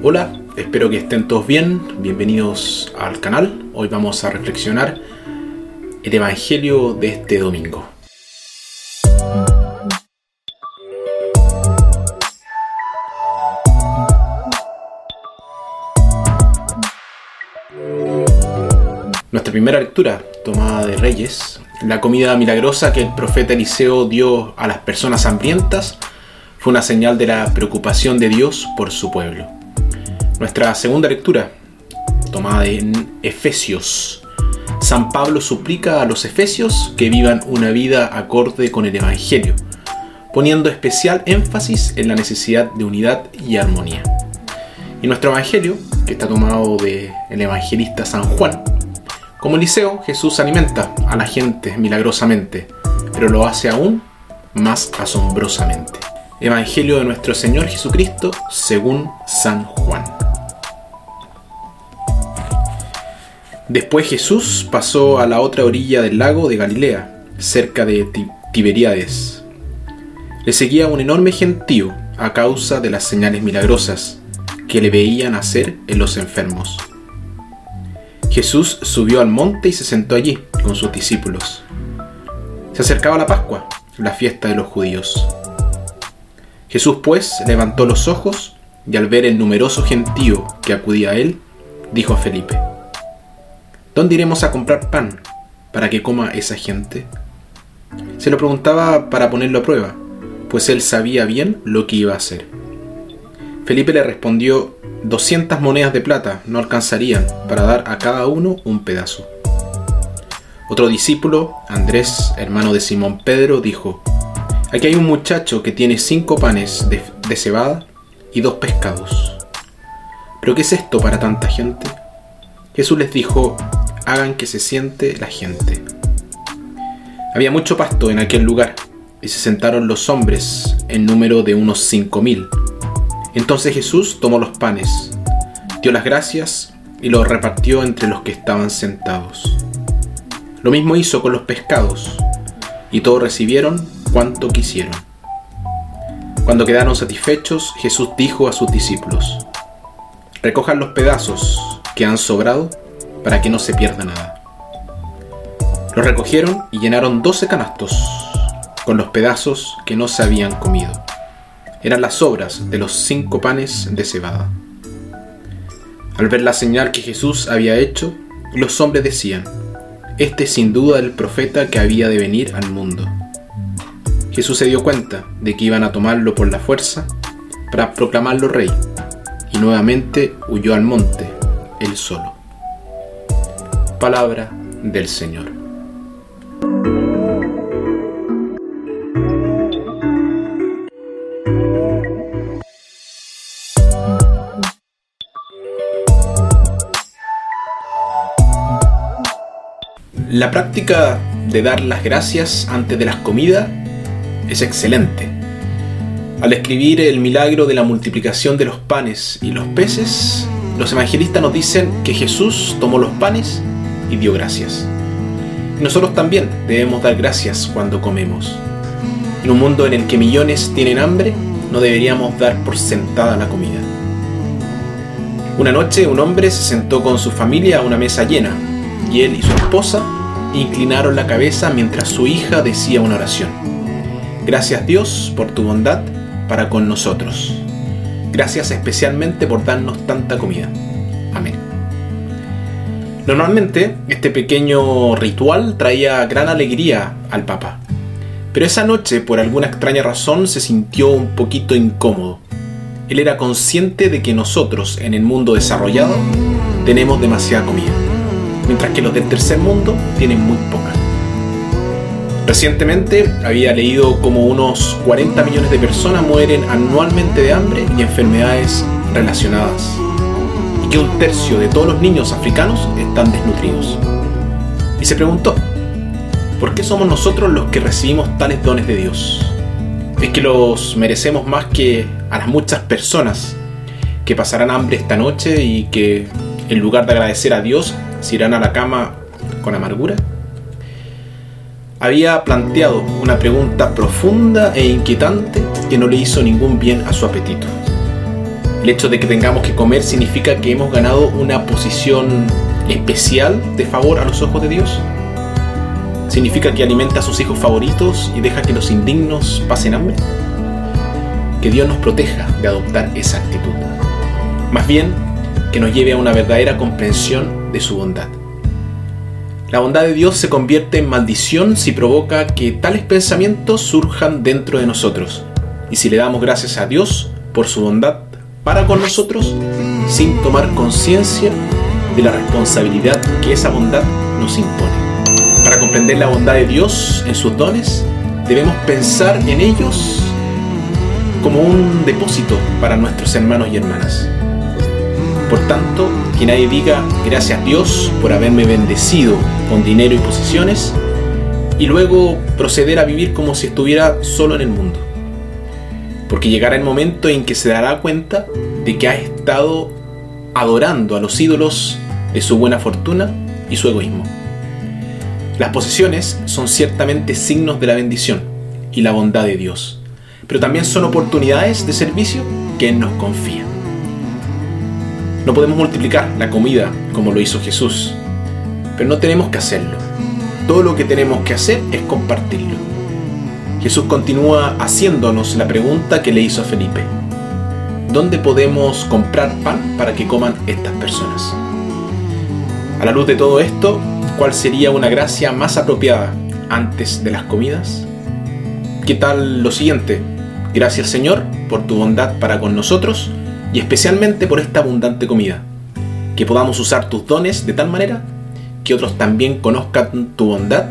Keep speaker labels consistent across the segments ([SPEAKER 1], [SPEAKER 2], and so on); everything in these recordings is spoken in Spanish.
[SPEAKER 1] Hola, espero que estén todos bien, bienvenidos al canal. Hoy vamos a reflexionar el Evangelio de este domingo. Nuestra primera lectura, tomada de Reyes, la comida milagrosa que el profeta Eliseo dio a las personas hambrientas, fue una señal de la preocupación de Dios por su pueblo. Nuestra segunda lectura, tomada en Efesios. San Pablo suplica a los efesios que vivan una vida acorde con el Evangelio, poniendo especial énfasis en la necesidad de unidad y armonía. Y nuestro Evangelio, que está tomado del evangelista San Juan, como Eliseo, Jesús alimenta a la gente milagrosamente, pero lo hace aún más asombrosamente. Evangelio de nuestro Señor Jesucristo según San Juan. Después Jesús pasó a la otra orilla del lago de Galilea, cerca de Tiberíades. Le seguía un enorme gentío a causa de las señales milagrosas que le veían hacer en los enfermos. Jesús subió al monte y se sentó allí con sus discípulos. Se acercaba la Pascua, la fiesta de los judíos. Jesús pues levantó los ojos y al ver el numeroso gentío que acudía a él, dijo a Felipe, ¿Dónde iremos a comprar pan para que coma esa gente? Se lo preguntaba para ponerlo a prueba, pues él sabía bien lo que iba a hacer. Felipe le respondió, 200 monedas de plata no alcanzarían para dar a cada uno un pedazo. Otro discípulo, Andrés, hermano de Simón Pedro, dijo, Aquí hay un muchacho que tiene cinco panes de, de cebada y dos pescados. ¿Pero qué es esto para tanta gente? Jesús les dijo, hagan que se siente la gente. Había mucho pasto en aquel lugar, y se sentaron los hombres en número de unos cinco mil. Entonces Jesús tomó los panes, dio las gracias y los repartió entre los que estaban sentados. Lo mismo hizo con los pescados, y todos recibieron cuanto quisieron. Cuando quedaron satisfechos, Jesús dijo a sus discípulos, recojan los pedazos que han sobrado para que no se pierda nada. Los recogieron y llenaron doce canastos con los pedazos que no se habían comido. Eran las sobras de los cinco panes de cebada. Al ver la señal que Jesús había hecho, los hombres decían, este es sin duda el profeta que había de venir al mundo. Jesús se dio cuenta de que iban a tomarlo por la fuerza para proclamarlo rey, y nuevamente huyó al monte, él solo. Palabra del Señor. La práctica de dar las gracias antes de las comidas es excelente. Al escribir el milagro de la multiplicación de los panes y los peces, los evangelistas nos dicen que Jesús tomó los panes y dio gracias. Nosotros también debemos dar gracias cuando comemos. En un mundo en el que millones tienen hambre, no deberíamos dar por sentada la comida. Una noche un hombre se sentó con su familia a una mesa llena, y él y su esposa inclinaron la cabeza mientras su hija decía una oración. Gracias Dios por tu bondad para con nosotros. Gracias especialmente por darnos tanta comida. Normalmente este pequeño ritual traía gran alegría al Papa, pero esa noche por alguna extraña razón se sintió un poquito incómodo. Él era consciente de que nosotros en el mundo desarrollado tenemos demasiada comida, mientras que los del tercer mundo tienen muy poca. Recientemente había leído como unos 40 millones de personas mueren anualmente de hambre y enfermedades relacionadas, que un tercio de todos los niños africanos están desnutridos. Y se preguntó, ¿por qué somos nosotros los que recibimos tales dones de Dios? ¿Es que los merecemos más que a las muchas personas que pasarán hambre esta noche y que en lugar de agradecer a Dios se irán a la cama con amargura? había planteado una pregunta profunda e inquietante que no le hizo ningún bien a su apetito. El hecho de que tengamos que comer significa que hemos ganado una posición especial de favor a los ojos de Dios. ¿Significa que alimenta a sus hijos favoritos y deja que los indignos pasen hambre? Que Dios nos proteja de adoptar esa actitud. Más bien, que nos lleve a una verdadera comprensión de su bondad. La bondad de Dios se convierte en maldición si provoca que tales pensamientos surjan dentro de nosotros. Y si le damos gracias a Dios por su bondad para con nosotros, sin tomar conciencia de la responsabilidad que esa bondad nos impone. Para comprender la bondad de Dios en sus dones, debemos pensar en ellos como un depósito para nuestros hermanos y hermanas. Por tanto, que nadie diga gracias Dios por haberme bendecido con dinero y posiciones y luego proceder a vivir como si estuviera solo en el mundo. Porque llegará el momento en que se dará cuenta de que ha estado adorando a los ídolos de su buena fortuna y su egoísmo. Las posesiones son ciertamente signos de la bendición y la bondad de Dios, pero también son oportunidades de servicio que Él nos confía. No podemos multiplicar la comida como lo hizo Jesús, pero no tenemos que hacerlo. Todo lo que tenemos que hacer es compartirlo. Jesús continúa haciéndonos la pregunta que le hizo a Felipe. ¿Dónde podemos comprar pan para que coman estas personas? A la luz de todo esto, ¿Cuál sería una gracia más apropiada antes de las comidas? ¿Qué tal lo siguiente? Gracias Señor por tu bondad para con nosotros y especialmente por esta abundante comida. Que podamos usar tus dones de tal manera que otros también conozcan tu bondad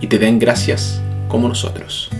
[SPEAKER 1] y te den gracias como nosotros.